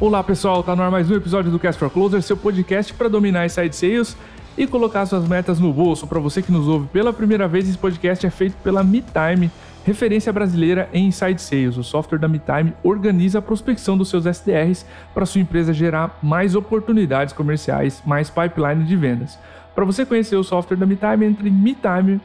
Olá pessoal, tá no ar mais um episódio do Cast for Closer, seu podcast para dominar inside sales e colocar suas metas no bolso. Para você que nos ouve pela primeira vez, esse podcast é feito pela MeTime, referência brasileira em inside sales. O software da MeTime organiza a prospecção dos seus SDRs para sua empresa gerar mais oportunidades comerciais, mais pipeline de vendas. Para você conhecer o software da MeTime, entre em metime.com.br.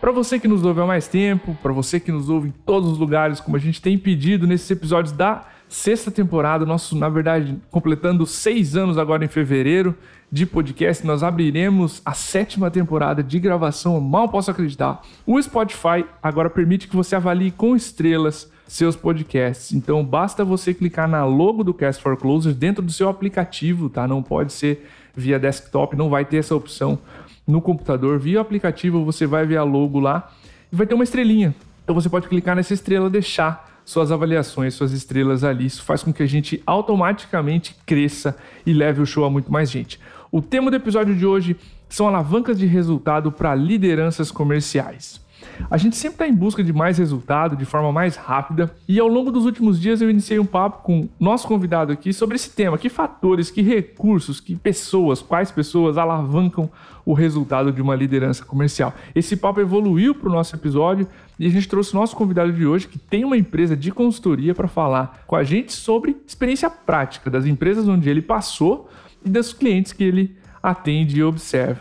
Para você que nos ouve há mais tempo, para você que nos ouve em todos os lugares, como a gente tem pedido nesses episódios da sexta temporada, nosso, na verdade, completando seis anos agora em fevereiro de podcast, nós abriremos a sétima temporada de gravação, mal posso acreditar. O Spotify agora permite que você avalie com estrelas seus podcasts. Então basta você clicar na logo do Cast for Closers dentro do seu aplicativo, tá? Não pode ser via desktop, não vai ter essa opção no computador. Via aplicativo você vai ver a logo lá e vai ter uma estrelinha. Então você pode clicar nessa estrela, deixar suas avaliações, suas estrelas ali. Isso faz com que a gente automaticamente cresça e leve o show a muito mais gente. O tema do episódio de hoje são alavancas de resultado para lideranças comerciais. A gente sempre está em busca de mais resultado, de forma mais rápida, e ao longo dos últimos dias eu iniciei um papo com nosso convidado aqui sobre esse tema: que fatores, que recursos, que pessoas, quais pessoas alavancam o resultado de uma liderança comercial. Esse papo evoluiu para o nosso episódio e a gente trouxe o nosso convidado de hoje, que tem uma empresa de consultoria, para falar com a gente sobre experiência prática das empresas onde ele passou e dos clientes que ele atende e observa.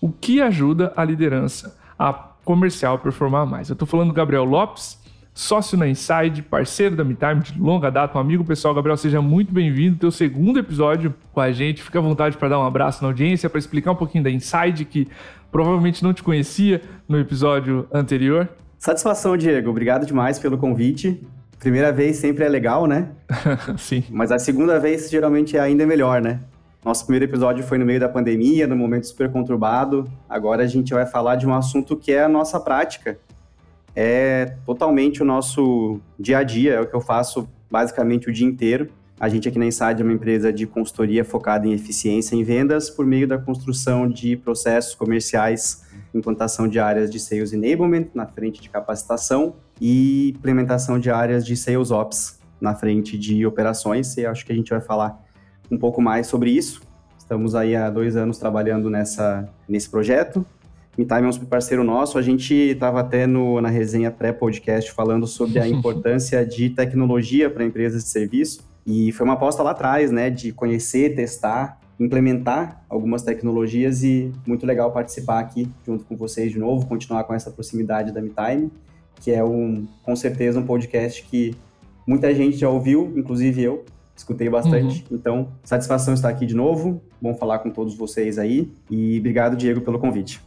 O que ajuda a liderança a comercial performar mais. Eu estou falando do Gabriel Lopes, sócio na Inside, parceiro da MeTime de longa data, um amigo pessoal. Gabriel, seja muito bem-vindo. Teu segundo episódio com a gente. Fica à vontade para dar um abraço na audiência, para explicar um pouquinho da Inside, que provavelmente não te conhecia no episódio anterior. Satisfação, Diego. Obrigado demais pelo convite. Primeira vez sempre é legal, né? Sim. Mas a segunda vez geralmente é ainda melhor, né? Nosso primeiro episódio foi no meio da pandemia, num momento super conturbado. Agora a gente vai falar de um assunto que é a nossa prática. É totalmente o nosso dia a dia, é o que eu faço basicamente o dia inteiro. A gente aqui na Inside é uma empresa de consultoria focada em eficiência em vendas por meio da construção de processos comerciais, implantação de áreas de Sales Enablement na frente de capacitação e implementação de áreas de Sales Ops na frente de operações. E acho que a gente vai falar um pouco mais sobre isso. Estamos aí há dois anos trabalhando nessa, nesse projeto. MeTime é um parceiro nosso. A gente estava até no, na resenha pré-podcast falando sobre a importância de tecnologia para empresas de serviço. E foi uma aposta lá atrás, né, de conhecer, testar, implementar algumas tecnologias e muito legal participar aqui junto com vocês de novo, continuar com essa proximidade da MeTime, que é um, com certeza um podcast que muita gente já ouviu, inclusive eu, escutei bastante. Uhum. Então, satisfação estar aqui de novo. Bom falar com todos vocês aí. E obrigado, Diego, pelo convite.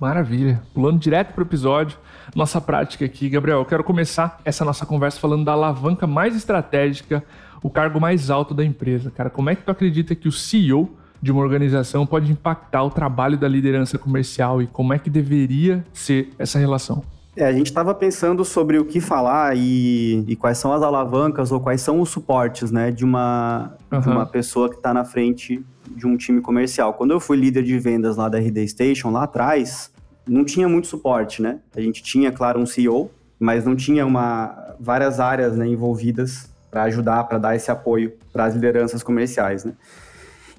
Maravilha. Pulando direto para o episódio, nossa prática aqui, Gabriel. Eu quero começar essa nossa conversa falando da alavanca mais estratégica, o cargo mais alto da empresa. Cara, como é que tu acredita que o CEO de uma organização pode impactar o trabalho da liderança comercial e como é que deveria ser essa relação? É, a gente estava pensando sobre o que falar e, e, quais são as alavancas ou quais são os suportes, né, de uma, uhum. de uma pessoa que está na frente de um time comercial. Quando eu fui líder de vendas lá da RD Station, lá atrás, não tinha muito suporte, né? A gente tinha, claro, um CEO, mas não tinha uma, várias áreas né, envolvidas para ajudar, para dar esse apoio para as lideranças comerciais, né?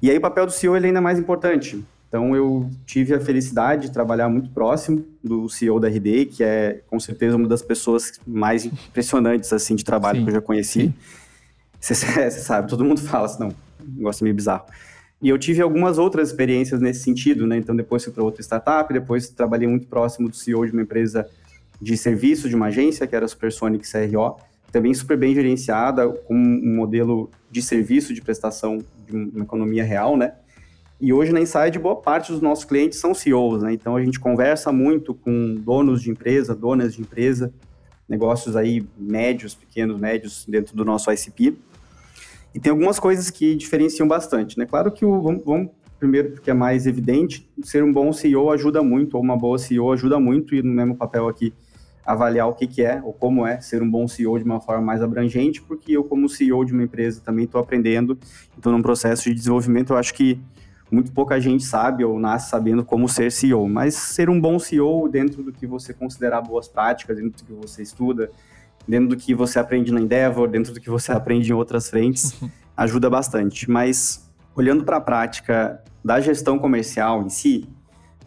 E aí o papel do CEO ele é ainda mais importante. Então eu tive a felicidade de trabalhar muito próximo do CEO da RD, que é com certeza uma das pessoas mais impressionantes assim de trabalho Sim. que eu já conheci. Você, sabe, todo mundo fala assim, não, negócio meio bizarro. E eu tive algumas outras experiências nesse sentido, né? Então depois fui para outra startup, depois trabalhei muito próximo do CEO de uma empresa de serviço de uma agência, que era a Supersonic CRO, também super bem gerenciada, com um modelo de serviço de prestação de uma economia real, né? E hoje na Inside, boa parte dos nossos clientes são CEOs, né? Então a gente conversa muito com donos de empresa, donas de empresa, negócios aí médios, pequenos, médios dentro do nosso ICP. E tem algumas coisas que diferenciam bastante, né? Claro que o vamos, vamos primeiro porque é mais evidente, ser um bom CEO ajuda muito, ou uma boa CEO ajuda muito, e no mesmo papel aqui avaliar o que, que é ou como é ser um bom CEO de uma forma mais abrangente, porque eu como CEO de uma empresa também estou aprendendo, estou num processo de desenvolvimento, eu acho que muito pouca gente sabe ou nasce sabendo como ser CEO, mas ser um bom CEO dentro do que você considerar boas práticas, dentro do que você estuda dentro do que você aprende na Endeavor, dentro do que você aprende em outras frentes, uhum. ajuda bastante. Mas olhando para a prática da gestão comercial em si,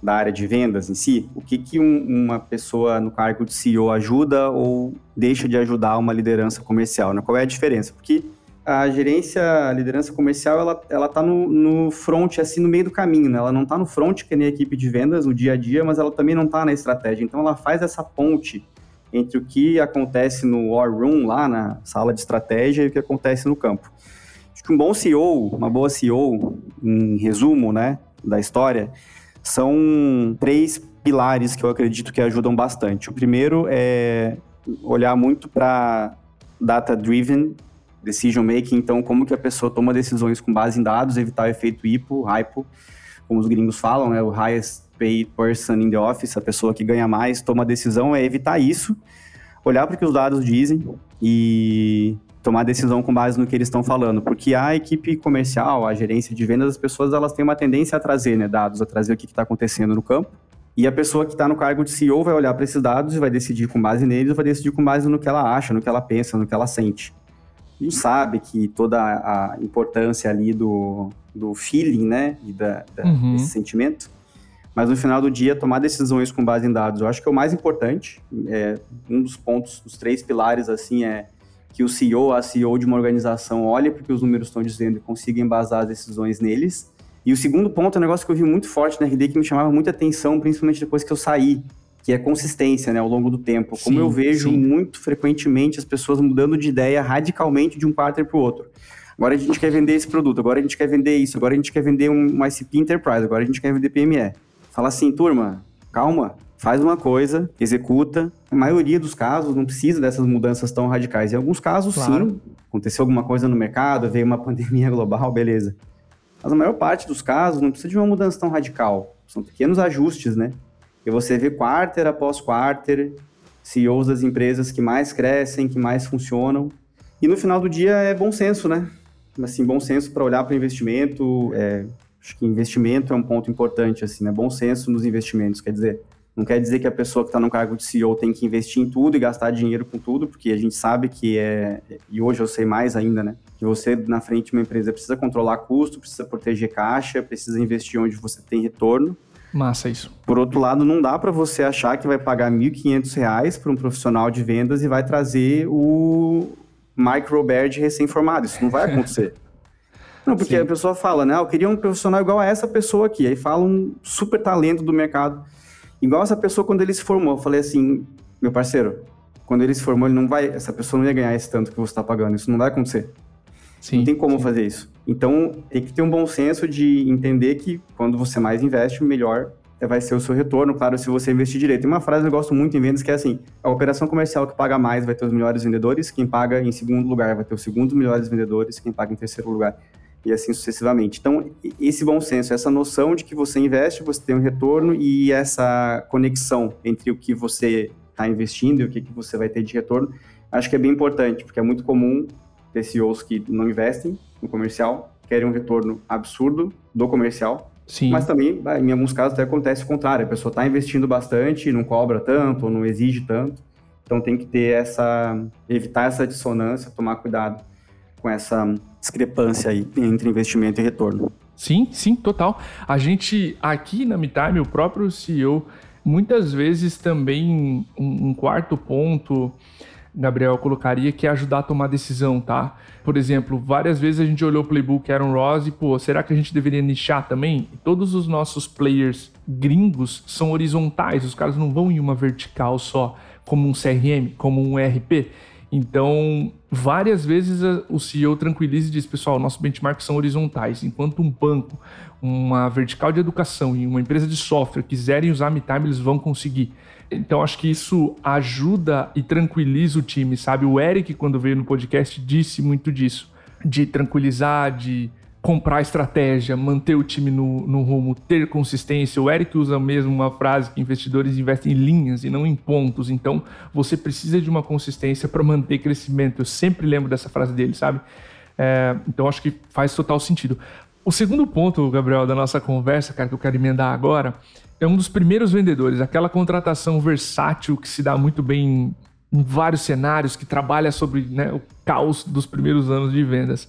da área de vendas em si, o que, que um, uma pessoa no cargo de CEO ajuda ou deixa de ajudar uma liderança comercial? Né? Qual é a diferença? Porque a gerência, a liderança comercial, ela, ela tá no, no front, assim, no meio do caminho, né? Ela não está no front, que nem a equipe de vendas, no dia a dia, mas ela também não está na estratégia. Então, ela faz essa ponte entre o que acontece no War Room, lá na sala de estratégia, e o que acontece no campo. Acho que um bom CEO, uma boa CEO, em resumo, né, da história, são três pilares que eu acredito que ajudam bastante. O primeiro é olhar muito para data-driven decision making, então como que a pessoa toma decisões com base em dados, evitar o efeito hipo, hypo, como os gringos falam, né, o highest paid person in the office, a pessoa que ganha mais toma decisão, é evitar isso, olhar para o que os dados dizem e tomar decisão com base no que eles estão falando, porque a equipe comercial, a gerência de vendas, as pessoas elas têm uma tendência a trazer né, dados, a trazer o que está acontecendo no campo, e a pessoa que está no cargo de CEO vai olhar para esses dados e vai decidir com base neles, vai decidir com base no que ela acha, no que ela pensa, no que ela sente. A gente sabe que toda a importância ali do, do feeling, né, e da, da uhum. desse sentimento, mas no final do dia, tomar decisões com base em dados, eu acho que é o mais importante. É, um dos pontos, dos três pilares, assim, é que o CEO, a CEO de uma organização olhe para o que os números estão dizendo e consiga embasar as decisões neles. E o segundo ponto é um negócio que eu vi muito forte na RD que me chamava muita atenção, principalmente depois que eu saí, que é consistência, né, ao longo do tempo. Como sim, eu vejo sim. muito frequentemente as pessoas mudando de ideia radicalmente de um quarter para o outro. Agora a gente quer vender esse produto, agora a gente quer vender isso, agora a gente quer vender um, um ICP Enterprise, agora a gente quer vender PME. Fala assim, turma, calma, faz uma coisa, executa. A maioria dos casos não precisa dessas mudanças tão radicais. Em alguns casos, claro. sim, aconteceu alguma coisa no mercado, veio uma pandemia global, beleza. Mas a maior parte dos casos não precisa de uma mudança tão radical. São pequenos ajustes, né? E você vê quarter após quarter, CEOs das empresas que mais crescem, que mais funcionam. E no final do dia é bom senso, né? Assim, bom senso para olhar para o investimento. É, acho que investimento é um ponto importante, assim, né? Bom senso nos investimentos. Quer dizer, não quer dizer que a pessoa que está no cargo de CEO tem que investir em tudo e gastar dinheiro com tudo, porque a gente sabe que é, e hoje eu sei mais ainda, né? Que você, na frente de uma empresa, precisa controlar custo, precisa proteger caixa, precisa investir onde você tem retorno. Massa isso. Por outro lado, não dá para você achar que vai pagar R$ 1.500 para um profissional de vendas e vai trazer o micro bear recém-formado. Isso não vai acontecer. Não, porque Sim. a pessoa fala, né? Ah, eu queria um profissional igual a essa pessoa aqui. Aí fala um super talento do mercado. Igual essa pessoa quando ele se formou. Eu falei assim, meu parceiro, quando ele se formou, ele não vai, essa pessoa não ia ganhar esse tanto que você está pagando. Isso não vai acontecer. Sim, não tem como sim. fazer isso. Então, tem que ter um bom senso de entender que quando você mais investe, melhor vai ser o seu retorno, claro, se você investir direito. Tem uma frase que eu gosto muito em vendas que é assim: a operação comercial que paga mais vai ter os melhores vendedores, quem paga em segundo lugar vai ter os segundos melhores vendedores, quem paga em terceiro lugar e assim sucessivamente. Então, esse bom senso, essa noção de que você investe, você tem um retorno e essa conexão entre o que você está investindo e o que, que você vai ter de retorno, acho que é bem importante, porque é muito comum ter CEOs que não investem no comercial, querem um retorno absurdo do comercial, Sim. Mas também, em alguns casos, até acontece o contrário. A pessoa está investindo bastante, não cobra tanto, ou não exige tanto. Então tem que ter essa. evitar essa dissonância, tomar cuidado com essa discrepância aí entre investimento e retorno. Sim, sim, total. A gente aqui na MeTime, o próprio CEO, muitas vezes também um, um quarto ponto, Gabriel, colocaria que é ajudar a tomar decisão, tá? Por exemplo, várias vezes a gente olhou o playbook Aaron Ross e, pô, será que a gente deveria nichar também? Todos os nossos players gringos são horizontais, os caras não vão em uma vertical só, como um CRM, como um ERP. Então, várias vezes o CEO tranquiliza e diz: pessoal, nossos benchmarks são horizontais. Enquanto um banco, uma vertical de educação e uma empresa de software quiserem usar MeTime, eles vão conseguir. Então, acho que isso ajuda e tranquiliza o time, sabe? O Eric, quando veio no podcast, disse muito disso: de tranquilizar, de comprar estratégia, manter o time no, no rumo, ter consistência. O Eric usa mesmo uma frase que investidores investem em linhas e não em pontos. Então, você precisa de uma consistência para manter crescimento. Eu sempre lembro dessa frase dele, sabe? É, então, acho que faz total sentido. O segundo ponto, Gabriel, da nossa conversa, cara, que eu quero emendar agora, é um dos primeiros vendedores, aquela contratação versátil que se dá muito bem em vários cenários, que trabalha sobre né, o caos dos primeiros anos de vendas.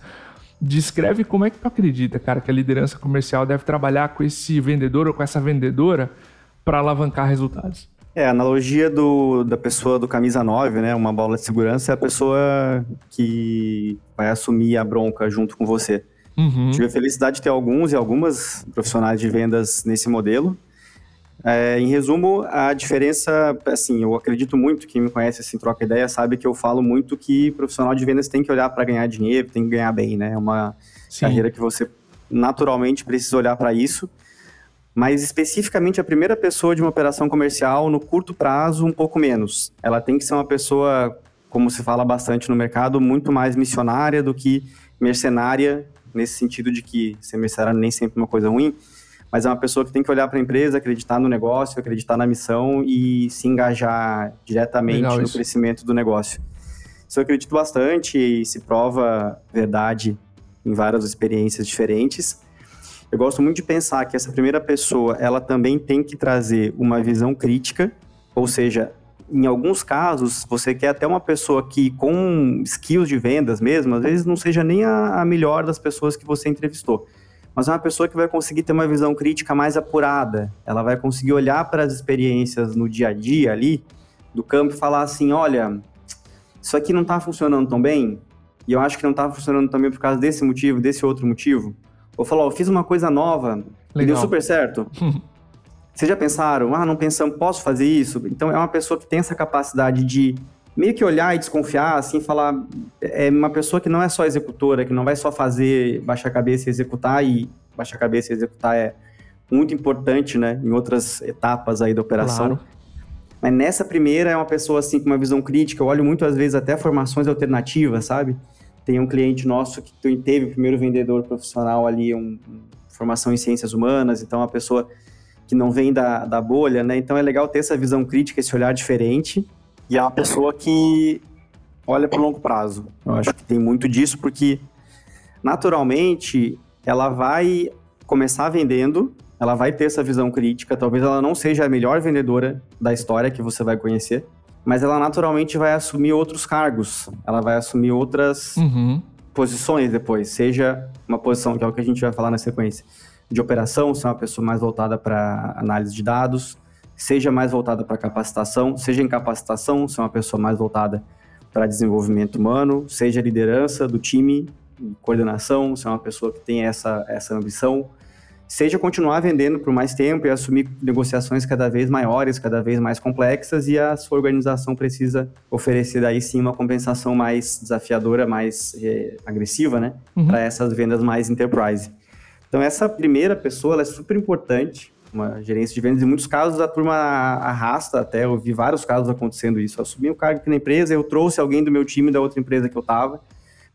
Descreve como é que tu acredita, cara, que a liderança comercial deve trabalhar com esse vendedor ou com essa vendedora para alavancar resultados. É, a analogia do, da pessoa do camisa 9, né, uma bola de segurança, é a pessoa que vai assumir a bronca junto com você. Uhum. Tive a felicidade de ter alguns e algumas profissionais de vendas nesse modelo. É, em resumo, a diferença, assim, eu acredito muito, quem me conhece, assim, troca ideia, sabe que eu falo muito que profissional de vendas tem que olhar para ganhar dinheiro, tem que ganhar bem, né? É uma Sim. carreira que você naturalmente precisa olhar para isso. Mas especificamente a primeira pessoa de uma operação comercial, no curto prazo, um pouco menos. Ela tem que ser uma pessoa, como se fala bastante no mercado, muito mais missionária do que mercenária, nesse sentido de que ser mercenário nem sempre é uma coisa ruim, mas é uma pessoa que tem que olhar para a empresa, acreditar no negócio, acreditar na missão e se engajar diretamente Legal, no isso. crescimento do negócio. Isso eu acredito bastante e se prova verdade em várias experiências diferentes. Eu gosto muito de pensar que essa primeira pessoa, ela também tem que trazer uma visão crítica, ou seja, em alguns casos, você quer até uma pessoa que, com skills de vendas mesmo, às vezes não seja nem a, a melhor das pessoas que você entrevistou mas é uma pessoa que vai conseguir ter uma visão crítica mais apurada. Ela vai conseguir olhar para as experiências no dia a dia ali do campo e falar assim: olha, isso aqui não está funcionando tão bem, e eu acho que não está funcionando também por causa desse motivo, desse outro motivo. Ou falar: eu fiz uma coisa nova Legal. e deu super certo. Vocês já pensaram? Ah, não pensamos, posso fazer isso? Então é uma pessoa que tem essa capacidade de meio que olhar e desconfiar, assim, falar. É uma pessoa que não é só executora, que não vai só fazer baixar a cabeça e executar, e baixar a cabeça e executar é muito importante, né, em outras etapas aí da operação. Claro. Mas nessa primeira é uma pessoa, assim, com uma visão crítica. Eu olho muito, às vezes, até formações alternativas, sabe? Tem um cliente nosso que teve o primeiro vendedor profissional ali, um, um formação em ciências humanas, então uma pessoa que não vem da, da bolha, né? Então é legal ter essa visão crítica, esse olhar diferente e é uma pessoa que olha para o longo prazo. Eu acho que tem muito disso, porque naturalmente ela vai começar vendendo, ela vai ter essa visão crítica. Talvez ela não seja a melhor vendedora da história que você vai conhecer, mas ela naturalmente vai assumir outros cargos, ela vai assumir outras uhum. posições depois, seja uma posição que é o que a gente vai falar na sequência de operação, ser uma pessoa mais voltada para análise de dados, seja mais voltada para capacitação, seja em capacitação, ser uma pessoa mais voltada para desenvolvimento humano, seja liderança do time, coordenação, ser uma pessoa que tem essa, essa ambição, seja continuar vendendo por mais tempo e assumir negociações cada vez maiores, cada vez mais complexas, e a sua organização precisa oferecer daí sim uma compensação mais desafiadora, mais é, agressiva, né, uhum. para essas vendas mais enterprise. Então essa primeira pessoa é super importante uma gerência de vendas. Em muitos casos, a turma arrasta até. Eu vi vários casos acontecendo isso. Eu assumi um cargo aqui na empresa, eu trouxe alguém do meu time da outra empresa que eu estava.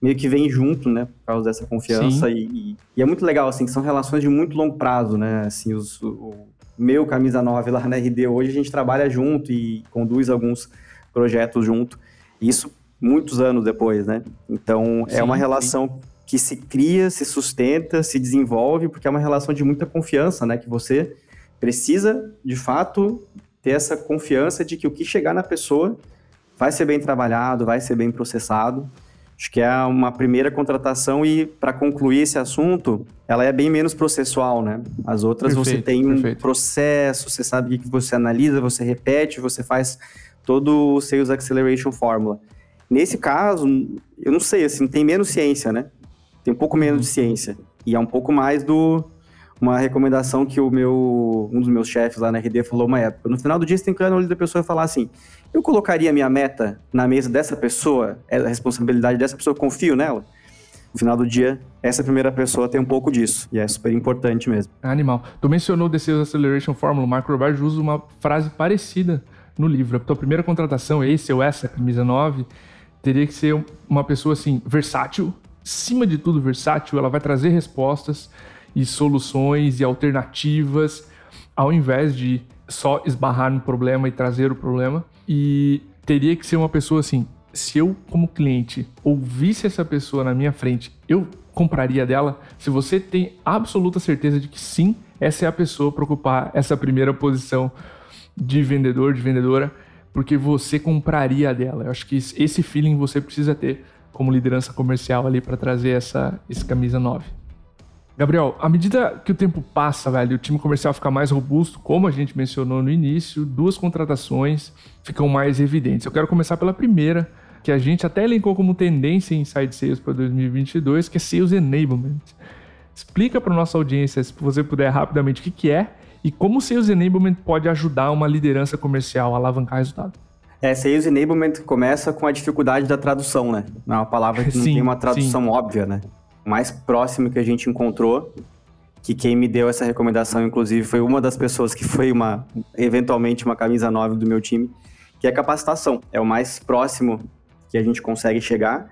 Meio que vem junto, né? Por causa dessa confiança. E, e, e, é muito legal, assim, que são relações de muito longo prazo, né? Assim, os, o meu Camisa 9 lá na RD hoje, a gente trabalha junto e conduz alguns projetos junto. Isso muitos anos depois, né? Então, sim, é uma relação sim. Que se cria, se sustenta, se desenvolve, porque é uma relação de muita confiança, né? Que você precisa, de fato, ter essa confiança de que o que chegar na pessoa vai ser bem trabalhado, vai ser bem processado. Acho que é uma primeira contratação e, para concluir esse assunto, ela é bem menos processual, né? As outras perfeito, você tem um processo, você sabe o que você analisa, você repete, você faz todo o Sales Acceleration Formula. Nesse caso, eu não sei, assim, tem menos ciência, né? Tem um pouco menos de uhum. ciência. E é um pouco mais do, uma recomendação que o meu um dos meus chefes lá na RD falou uma época. No final do dia, você tem que olhar no olho da pessoa e falar assim: eu colocaria minha meta na mesa dessa pessoa, é a responsabilidade dessa pessoa, confio nela. No final do dia, essa primeira pessoa tem um pouco disso, e é super importante mesmo. Animal. Tu mencionou The Sales Acceleration Formula, o Marco Roberto usa uma frase parecida no livro. A tua primeira contratação, esse ou essa, camisa 9, teria que ser uma pessoa assim, versátil, acima de tudo versátil, ela vai trazer respostas, e soluções e alternativas, ao invés de só esbarrar no problema e trazer o problema. E teria que ser uma pessoa assim. Se eu, como cliente, ouvisse essa pessoa na minha frente, eu compraria dela. Se você tem absoluta certeza de que sim, essa é a pessoa para ocupar essa primeira posição de vendedor, de vendedora, porque você compraria dela. Eu acho que esse feeling você precisa ter como liderança comercial ali para trazer essa esse camisa 9. Gabriel, à medida que o tempo passa, velho, o time comercial fica mais robusto, como a gente mencionou no início, duas contratações ficam mais evidentes. Eu quero começar pela primeira, que a gente até elencou como tendência em Inside Sales para 2022, que é Sales Enablement. Explica para nossa audiência, se você puder rapidamente, o que, que é e como o Sales Enablement pode ajudar uma liderança comercial a alavancar resultado. É, Sales Enablement começa com a dificuldade da tradução, né? É uma palavra que não sim, tem uma tradução sim. óbvia, né? O mais próximo que a gente encontrou, que quem me deu essa recomendação, inclusive, foi uma das pessoas que foi uma, eventualmente, uma camisa 9 do meu time, que é capacitação. É o mais próximo que a gente consegue chegar,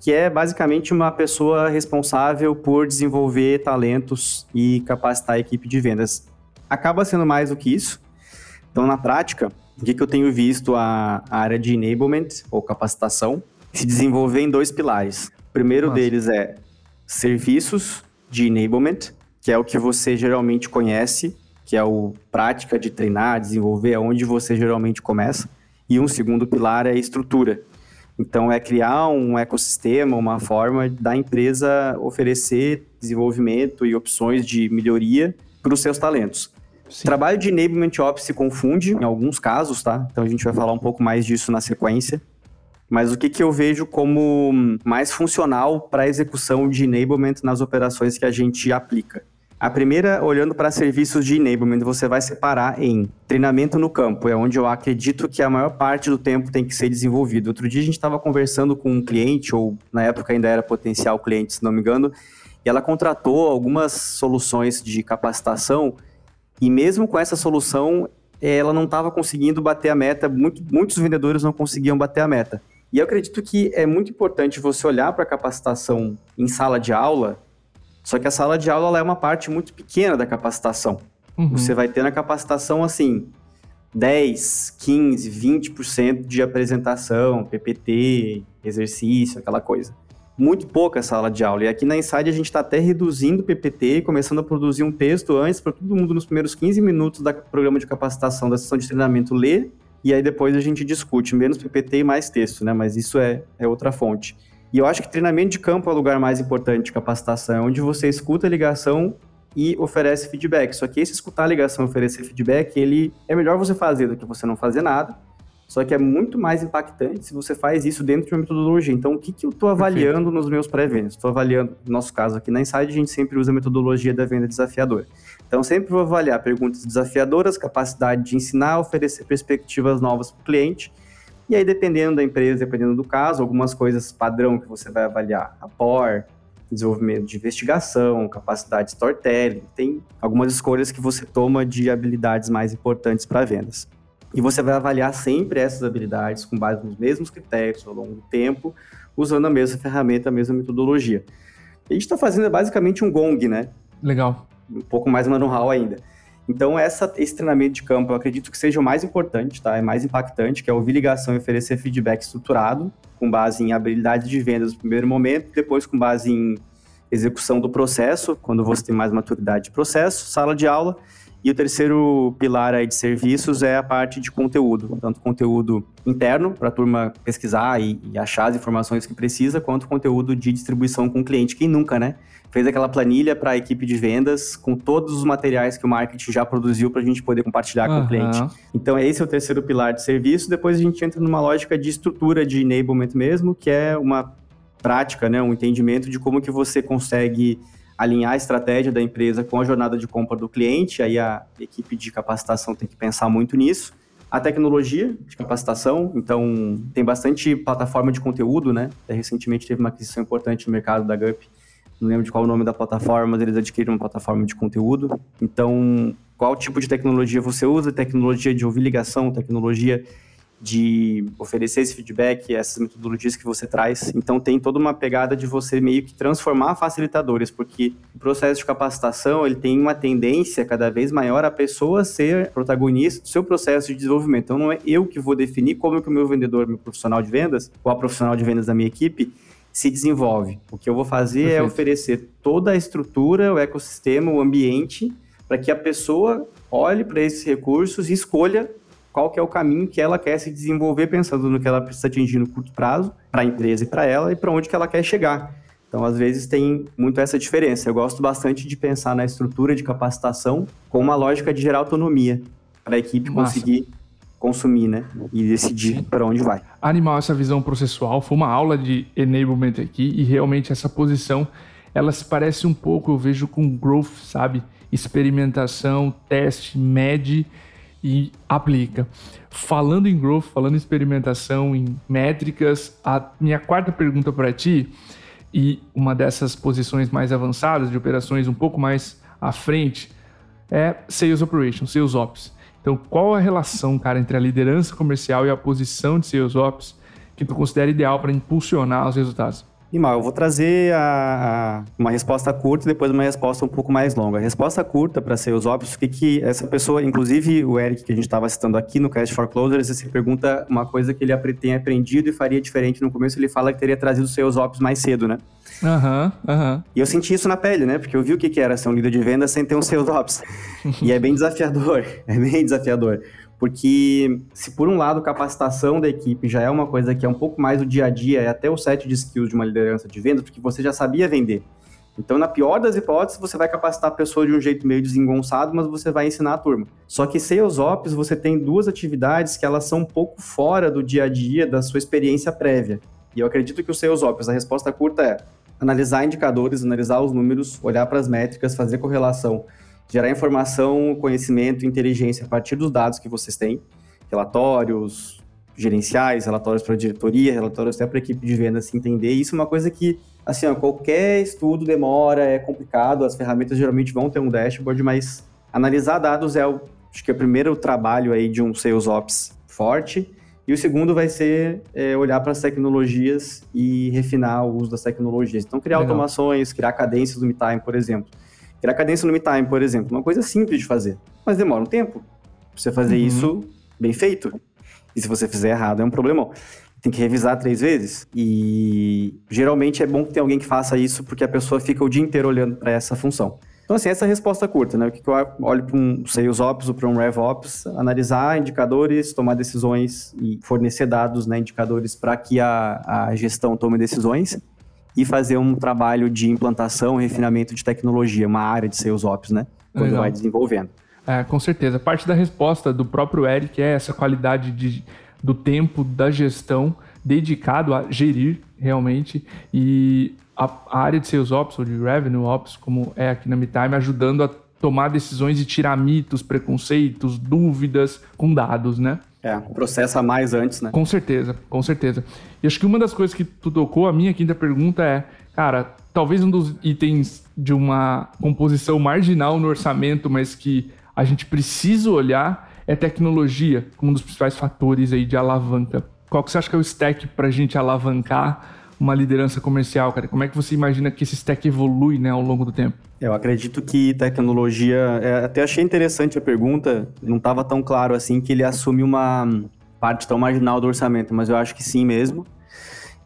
que é basicamente uma pessoa responsável por desenvolver talentos e capacitar a equipe de vendas. Acaba sendo mais do que isso. Então, na prática, o que, que eu tenho visto a, a área de enablement ou capacitação se desenvolver em dois pilares. O primeiro Nossa. deles é serviços de enablement, que é o que você geralmente conhece, que é o prática de treinar, desenvolver, é onde você geralmente começa. E um segundo pilar é estrutura, então, é criar um ecossistema, uma forma da empresa oferecer desenvolvimento e opções de melhoria para os seus talentos. Sim. Trabalho de enablement ops se confunde em alguns casos, tá? Então a gente vai falar um pouco mais disso na sequência. Mas o que, que eu vejo como mais funcional para a execução de enablement nas operações que a gente aplica? A primeira, olhando para serviços de enablement, você vai separar em treinamento no campo, é onde eu acredito que a maior parte do tempo tem que ser desenvolvido. Outro dia a gente estava conversando com um cliente, ou na época ainda era potencial cliente, se não me engano, e ela contratou algumas soluções de capacitação, e mesmo com essa solução, ela não estava conseguindo bater a meta, muito, muitos vendedores não conseguiam bater a meta. E eu acredito que é muito importante você olhar para a capacitação em sala de aula só que a sala de aula é uma parte muito pequena da capacitação. Uhum. Você vai ter na capacitação, assim, 10, 15, 20% de apresentação, PPT, exercício, aquela coisa. Muito pouca sala de aula. E aqui na Inside a gente está até reduzindo o PPT, começando a produzir um texto antes para todo mundo nos primeiros 15 minutos do programa de capacitação, da sessão de treinamento ler, e aí depois a gente discute menos PPT e mais texto, né? Mas isso é, é outra fonte. E eu acho que treinamento de campo é o lugar mais importante de capacitação, é onde você escuta a ligação e oferece feedback. Só que esse escutar a ligação e oferecer feedback, ele é melhor você fazer do que você não fazer nada. Só que é muito mais impactante se você faz isso dentro de uma metodologia. Então, o que, que eu estou avaliando Perfeito. nos meus pré-vendas? Estou avaliando, no nosso caso aqui na Inside, a gente sempre usa a metodologia da venda desafiadora. Então, sempre vou avaliar perguntas desafiadoras, capacidade de ensinar, oferecer perspectivas novas para o cliente e aí, dependendo da empresa, dependendo do caso, algumas coisas padrão que você vai avaliar, rapport, desenvolvimento de investigação, capacidade de storytelling, tem algumas escolhas que você toma de habilidades mais importantes para vendas. E você vai avaliar sempre essas habilidades com base nos mesmos critérios ao longo do tempo, usando a mesma ferramenta, a mesma metodologia. A gente está fazendo basicamente um gong, né? Legal. Um pouco mais manual ainda. Então, essa, esse treinamento de campo eu acredito que seja o mais importante, tá? É mais impactante, que é ouvir ligação e oferecer feedback estruturado, com base em habilidades de vendas no primeiro momento, depois com base em execução do processo, quando você tem mais maturidade de processo, sala de aula, e o terceiro pilar aí de serviços é a parte de conteúdo, tanto conteúdo interno para a turma pesquisar e, e, achar as informações que precisa, quanto conteúdo de distribuição com o cliente. Quem nunca, né? Fez aquela planilha para a equipe de vendas com todos os materiais que o marketing já produziu para a gente poder compartilhar uhum. com o cliente. Então, esse é o terceiro pilar de serviço. Depois a gente entra numa lógica de estrutura de enablement mesmo, que é uma prática, né? Um entendimento de como que você consegue alinhar a estratégia da empresa com a jornada de compra do cliente, aí a equipe de capacitação tem que pensar muito nisso. A tecnologia de capacitação, então tem bastante plataforma de conteúdo, né? Recentemente teve uma aquisição importante no mercado da GUP, não lembro de qual o nome da plataforma, mas eles adquiriram uma plataforma de conteúdo. Então, qual tipo de tecnologia você usa? Tecnologia de ouvir ligação, tecnologia de oferecer esse feedback, essas metodologias que você traz. Então tem toda uma pegada de você meio que transformar facilitadores, porque o processo de capacitação ele tem uma tendência cada vez maior a pessoa ser protagonista do seu processo de desenvolvimento. Então não é eu que vou definir como que o meu vendedor, meu profissional de vendas, ou a profissional de vendas da minha equipe se desenvolve. O que eu vou fazer é Perfeito. é oferecer toda a estrutura, o ecossistema, o ambiente, para que a pessoa olhe para esses recursos e escolha qual que é o caminho que ela quer se desenvolver, pensando no que ela precisa atingir no curto prazo, para a empresa e para ela, e para onde que ela quer chegar. Então, às vezes, tem muito essa diferença. Eu gosto bastante de pensar na estrutura de capacitação com uma lógica de gerar autonomia para a equipe Massa. conseguir consumir, né? E decidir para onde vai. Animal essa visão processual. Foi uma aula de enablement aqui e realmente essa posição, ela se parece um pouco, eu vejo com growth, sabe? Experimentação, teste, mede e aplica. Falando em growth, falando em experimentação, em métricas, a minha quarta pergunta para ti e uma dessas posições mais avançadas, de operações um pouco mais à frente, é Sales Operations, Sales Ops. Então, qual a relação, cara, entre a liderança comercial e a posição de Sales Ops que tu considera ideal para impulsionar os resultados? E mal, eu vou trazer a, a, uma resposta curta e depois uma resposta um pouco mais longa. A resposta curta para ser os óbvios, o que, que essa pessoa, inclusive o Eric que a gente estava citando aqui no Cast for Closers, se pergunta uma coisa que ele tem aprendido e faria diferente no começo. Ele fala que teria trazido os seus óbvios mais cedo, né? Aham, uhum, aham. Uhum. E eu senti isso na pele, né? Porque eu vi o que, que era ser um líder de venda sem ter um sales ops. e é bem desafiador, é bem desafiador. Porque se por um lado capacitação da equipe já é uma coisa que é um pouco mais o dia a dia, é até o set de skills de uma liderança de vendas, porque você já sabia vender. Então, na pior das hipóteses, você vai capacitar a pessoa de um jeito meio desengonçado, mas você vai ensinar a turma. Só que Sales Ops, você tem duas atividades que elas são um pouco fora do dia a dia, da sua experiência prévia. E eu acredito que o Sales Ops, a resposta curta é analisar indicadores, analisar os números, olhar para as métricas, fazer correlação gerar informação, conhecimento, inteligência a partir dos dados que vocês têm, relatórios gerenciais, relatórios para a diretoria, relatórios até para a equipe de vendas se entender. Isso é uma coisa que, assim, ó, qualquer estudo demora, é complicado, as ferramentas geralmente vão ter um dashboard, mas analisar dados é o, acho que é o primeiro trabalho aí de um Sales Ops forte. E o segundo vai ser é, olhar para as tecnologias e refinar o uso das tecnologias. Então, criar Legal. automações, criar cadências do MeTime, por exemplo. Criar cadência no MeTime, por exemplo, uma coisa simples de fazer, mas demora um tempo. Pra você fazer uhum. isso bem feito. E se você fizer errado, é um problemão. Tem que revisar três vezes. E geralmente é bom que tenha alguém que faça isso, porque a pessoa fica o dia inteiro olhando para essa função. Então, assim, essa é a resposta curta, né? O que eu olho para um Sales Ops ou para um Rev Ops, analisar indicadores, tomar decisões e fornecer dados, né, indicadores para que a, a gestão tome decisões e fazer um trabalho de implantação, refinamento de tecnologia, uma área de Sales Ops, né? Quando Legal. vai desenvolvendo. É, com certeza. Parte da resposta do próprio Eric é essa qualidade de, do tempo da gestão dedicado a gerir realmente e a, a área de Sales Ops ou de Revenue Ops, como é aqui na MeTime, ajudando a tomar decisões e tirar mitos, preconceitos, dúvidas com dados, né? É, processa mais antes, né? Com certeza, com certeza. E acho que uma das coisas que tu tocou, a minha quinta pergunta é, cara, talvez um dos itens de uma composição marginal no orçamento, mas que a gente precisa olhar é tecnologia como um dos principais fatores aí de alavanca. Qual que você acha que é o stack para a gente alavancar uma liderança comercial, cara? Como é que você imagina que esse stack evolui né, ao longo do tempo? Eu acredito que tecnologia. É, até achei interessante a pergunta, não estava tão claro assim que ele assume uma parte tão marginal do orçamento, mas eu acho que sim mesmo.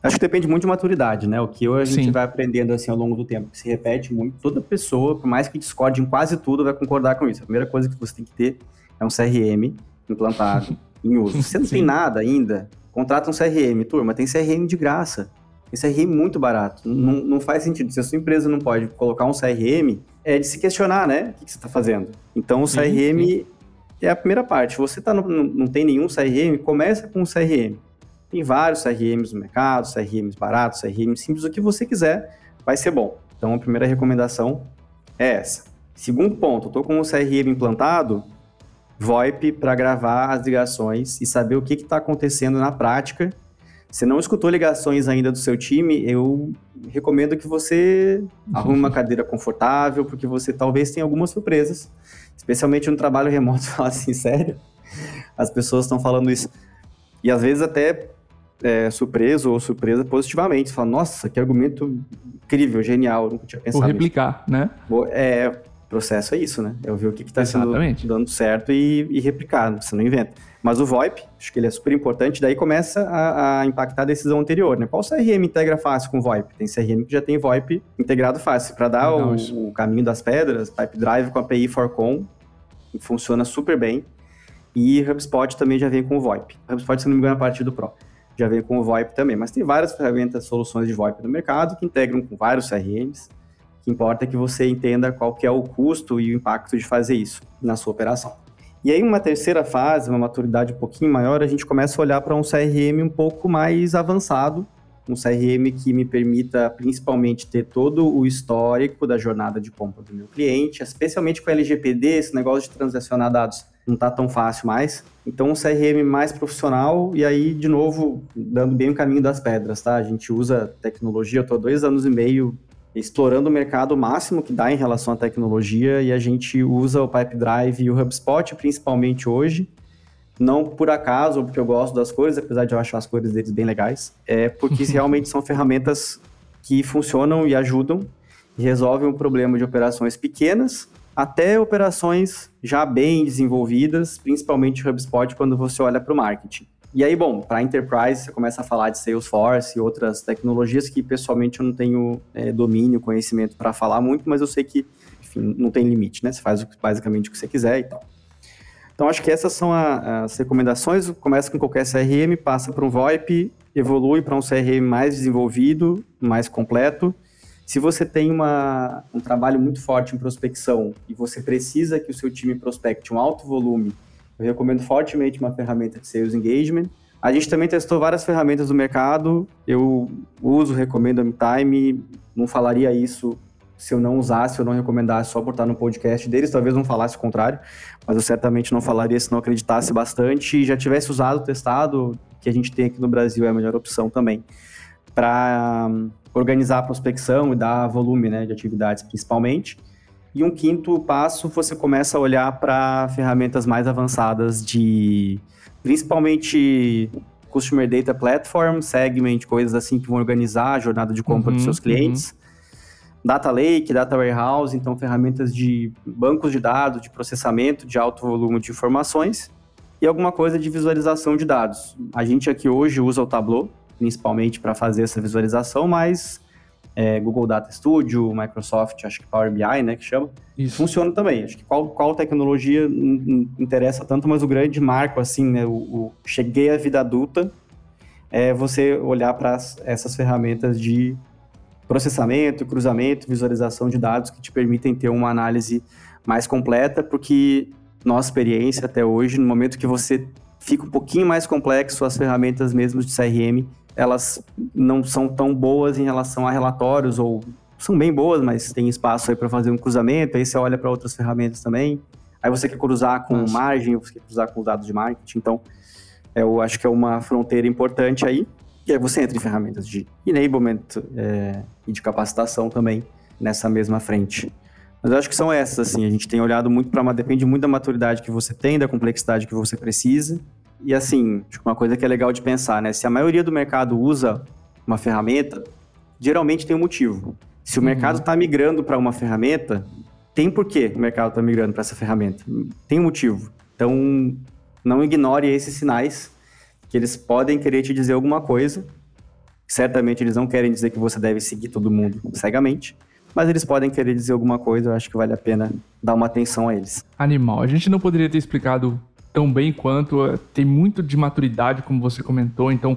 Acho que depende muito de maturidade, né? O que a gente sim. vai aprendendo assim ao longo do tempo, que se repete muito. Toda pessoa, por mais que discorde em quase tudo, vai concordar com isso. A primeira coisa que você tem que ter é um CRM implantado em uso. Você não sim. tem nada ainda, contrata um CRM, turma, tem CRM de graça. Esse CRM muito barato. Não, não faz sentido. Se a sua empresa não pode colocar um CRM, é de se questionar, né? O que, você está fazendo. Então, o CRM sim. é a primeira parte. Você tá no, não tem nenhum CRM, começa com um CRM. Tem vários CRMs no mercado, CRMs baratos, CRMs simples, o que você quiser, vai ser bom. Então, a primeira recomendação é essa. Segundo ponto, estou com o CRM implantado, VoIP para gravar as ligações e saber o que está acontecendo na prática você não escutou ligações ainda do seu time, eu recomendo que você arrume uma cadeira confortável, porque você talvez tenha algumas surpresas, especialmente no trabalho remoto, falar assim, sério, as pessoas estão falando isso. E às vezes até é, surpreso ou surpresa positivamente. Você fala, nossa, que argumento incrível, genial, nunca tinha pensado Vou replicar, nisso. né? É, processo é isso, né? É ver o que está sendo dando certo e, e replicar, você não inventa. Mas o VoIP, acho que ele é super importante, daí começa a, a, impactar a decisão anterior, né? Qual CRM integra fácil com VoIP? Tem CRM que já tem VoIP integrado fácil. Para dar o, o, caminho das pedras, Pipe Drive com API Forcom, funciona super bem. E HubSpot também já vem com o VoIP. HubSpot, se não me engano, é a partir do Pro. Já vem com o VoIP também. Mas tem várias ferramentas, soluções de VoIP no mercado que integram com vários CRMs. Que importa é que você entenda qual que é o custo e o impacto de fazer isso na sua operação. E aí, uma terceira fase, uma maturidade um pouquinho maior, a gente começa a olhar para um CRM um pouco mais avançado, um CRM que me permita principalmente ter todo o histórico da jornada de compra do meu cliente, especialmente com LGPD, esse negócio de transacionar dados não está tão fácil mais. Então, um CRM mais profissional e aí, de novo, dando bem o caminho das pedras, tá? A gente usa tecnologia, eu estou dois anos e meio explorando o mercado máximo que dá em relação à tecnologia e a gente usa o Pipedrive e o HubSpot principalmente hoje não por acaso, porque eu gosto das cores, apesar de eu achar as cores deles bem legais, é porque realmente são ferramentas que funcionam e ajudam e resolvem um problema de operações pequenas até operações já bem desenvolvidas, principalmente o HubSpot quando você olha para o marketing. E aí, bom, para enterprise você começa a falar de Salesforce e outras tecnologias que pessoalmente eu não tenho é, domínio, conhecimento para falar muito, mas eu sei que, enfim, não tem limite, né? Você faz basicamente o que você quiser e tal. Então, acho que essas são a, as recomendações. Começa com qualquer CRM, passa para um VoIP, evolui para um CRM mais desenvolvido, mais completo. Se você tem uma, um trabalho muito forte em prospecção e você precisa que o seu time prospecte um alto volume, eu recomendo fortemente uma ferramenta de Sales Engagement. A gente também testou várias ferramentas do mercado. Eu uso, recomendo a MeTime. Não falaria isso se eu não usasse, eu não recomendasse só por estar no podcast deles, talvez não falasse o contrário, mas eu certamente não falaria se não acreditasse bastante e já tivesse usado, testado, que a gente tem aqui no Brasil é a melhor opção também, para hum, organizar a prospecção e dar volume né, de atividades principalmente. E um quinto passo, você começa a olhar para ferramentas mais avançadas de, principalmente Customer Data Platform, Segment, coisas assim que vão organizar a jornada de compra uhum, dos seus clientes. Uhum Data Lake, Data Warehouse, então ferramentas de bancos de dados, de processamento de alto volume de informações e alguma coisa de visualização de dados. A gente aqui hoje usa o Tableau, principalmente para fazer essa visualização, mas é, Google Data Studio, Microsoft, acho que Power BI, né, que chama, Isso. funciona também. Acho que qual, qual tecnologia interessa tanto, mas o grande marco, assim, né, o, o cheguei à vida adulta, é você olhar para essas ferramentas de processamento, cruzamento, visualização de dados que te permitem ter uma análise mais completa, porque nossa experiência até hoje, no momento que você fica um pouquinho mais complexo, as ferramentas mesmo de CRM, elas não são tão boas em relação a relatórios, ou são bem boas, mas tem espaço aí para fazer um cruzamento, aí você olha para outras ferramentas também, aí você quer cruzar com Nossa. margem, você quer cruzar com dados de marketing, então eu acho que é uma fronteira importante aí. E aí você entra em ferramentas de enablement é, e de capacitação também nessa mesma frente. Mas eu acho que são essas, assim, a gente tem olhado muito para uma. Depende muito da maturidade que você tem, da complexidade que você precisa. E assim, acho que uma coisa que é legal de pensar, né? Se a maioria do mercado usa uma ferramenta, geralmente tem um motivo. Se o uhum. mercado está migrando para uma ferramenta, tem por que o mercado está migrando para essa ferramenta. Tem um motivo. Então, não ignore esses sinais que eles podem querer te dizer alguma coisa. Certamente eles não querem dizer que você deve seguir todo mundo cegamente, mas eles podem querer dizer alguma coisa, eu acho que vale a pena dar uma atenção a eles. Animal, a gente não poderia ter explicado tão bem quanto, eh, tem muito de maturidade, como você comentou, então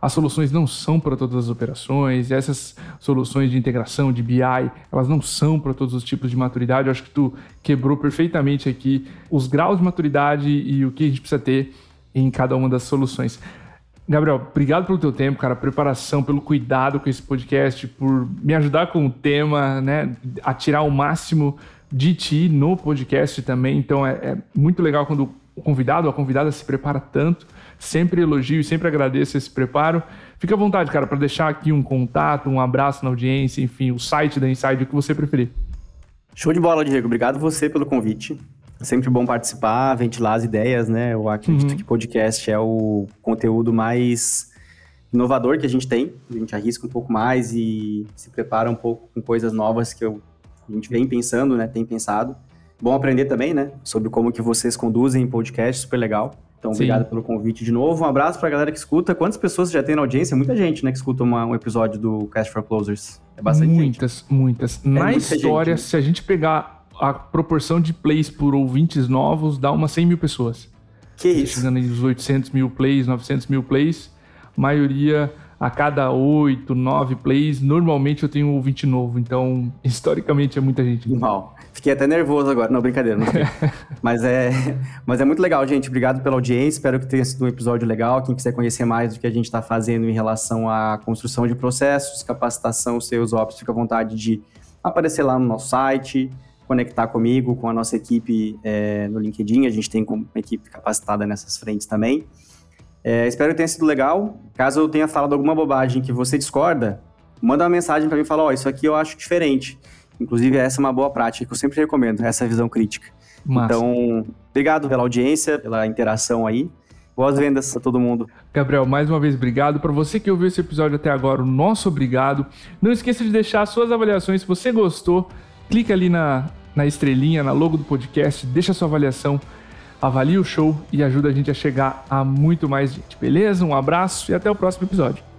as soluções não são para todas as operações, essas soluções de integração, de BI, elas não são para todos os tipos de maturidade. Eu acho que tu quebrou perfeitamente aqui os graus de maturidade e o que a gente precisa ter em cada uma das soluções. Gabriel, obrigado pelo teu tempo, cara, preparação, pelo cuidado com esse podcast, por me ajudar com o tema, né, a tirar o máximo de ti no podcast também. Então é, é muito legal quando o convidado ou a convidada se prepara tanto. Sempre elogio e sempre agradeço esse preparo. Fica à vontade, cara, para deixar aqui um contato, um abraço na audiência, enfim, o site da Inside, o que você preferir. Show de bola, Diego. Obrigado você pelo convite. É sempre bom participar, ventilar as ideias, né? Eu acredito uhum. que podcast é o conteúdo mais inovador que a gente tem. A gente arrisca um pouco mais e se prepara um pouco com coisas novas que eu, a gente vem pensando, né? Tem pensado. Bom aprender também, né? Sobre como que vocês conduzem podcast, super legal. Então, Sim. obrigado pelo convite de novo. Um abraço para a galera que escuta. Quantas pessoas já tem na audiência? Muita gente, né, que escuta uma, um episódio do Cast for Closers. É bastante muitas, gente. Muitas. É na história, gente, né? se a gente pegar a proporção de plays por ouvintes novos dá umas 100 mil pessoas. Que isso? Chegando aí os 800 mil plays, 900 mil plays. Maioria a cada 8, 9 plays. Normalmente eu tenho um ouvinte novo, então historicamente é muita gente. Mal. Fiquei até nervoso agora. Não, brincadeira. Não mas, é, mas é muito legal, gente. Obrigado pela audiência. Espero que tenha sido um episódio legal. Quem quiser conhecer mais do que a gente está fazendo em relação à construção de processos, capacitação, seus ops, fica à vontade de aparecer lá no nosso site, conectar comigo, com a nossa equipe é, no LinkedIn. A gente tem uma equipe capacitada nessas frentes também. É, espero que tenha sido legal. Caso eu tenha falado alguma bobagem que você discorda, manda uma mensagem para mim e fala: Ó, oh, isso aqui eu acho diferente. Inclusive, essa é uma boa prática que eu sempre recomendo, essa visão crítica. Massa. Então, obrigado pela audiência, pela interação aí. Boas vendas a todo mundo. Gabriel, mais uma vez, obrigado. Para você que ouviu esse episódio até agora, o nosso obrigado. Não esqueça de deixar suas avaliações. Se você gostou, clica ali na, na estrelinha, na logo do podcast, deixa sua avaliação, avalie o show e ajuda a gente a chegar a muito mais gente, beleza? Um abraço e até o próximo episódio.